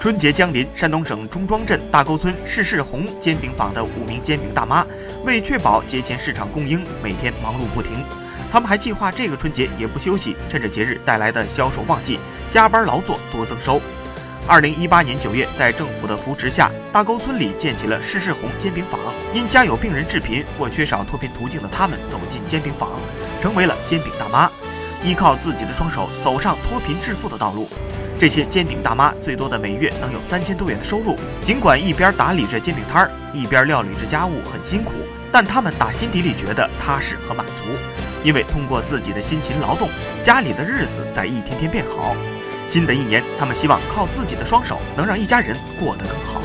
春节将临，山东省中庄镇大沟村世世红煎饼坊的五名煎饼大妈，为确保节前市场供应，每天忙碌不停。他们还计划这个春节也不休息，趁着节日带来的销售旺季，加班劳作多增收。二零一八年九月，在政府的扶持下，大沟村里建起了世世红煎饼坊。因家有病人致贫或缺少脱贫途径的他们，走进煎饼坊，成为了煎饼大妈，依靠自己的双手走上脱贫致富的道路。这些煎饼大妈最多的每月能有三千多元的收入。尽管一边打理着煎饼摊儿，一边料理着家务很辛苦，但他们打心底里觉得踏实和满足，因为通过自己的辛勤劳动，家里的日子在一天天变好。新的一年，他们希望靠自己的双手，能让一家人过得更好。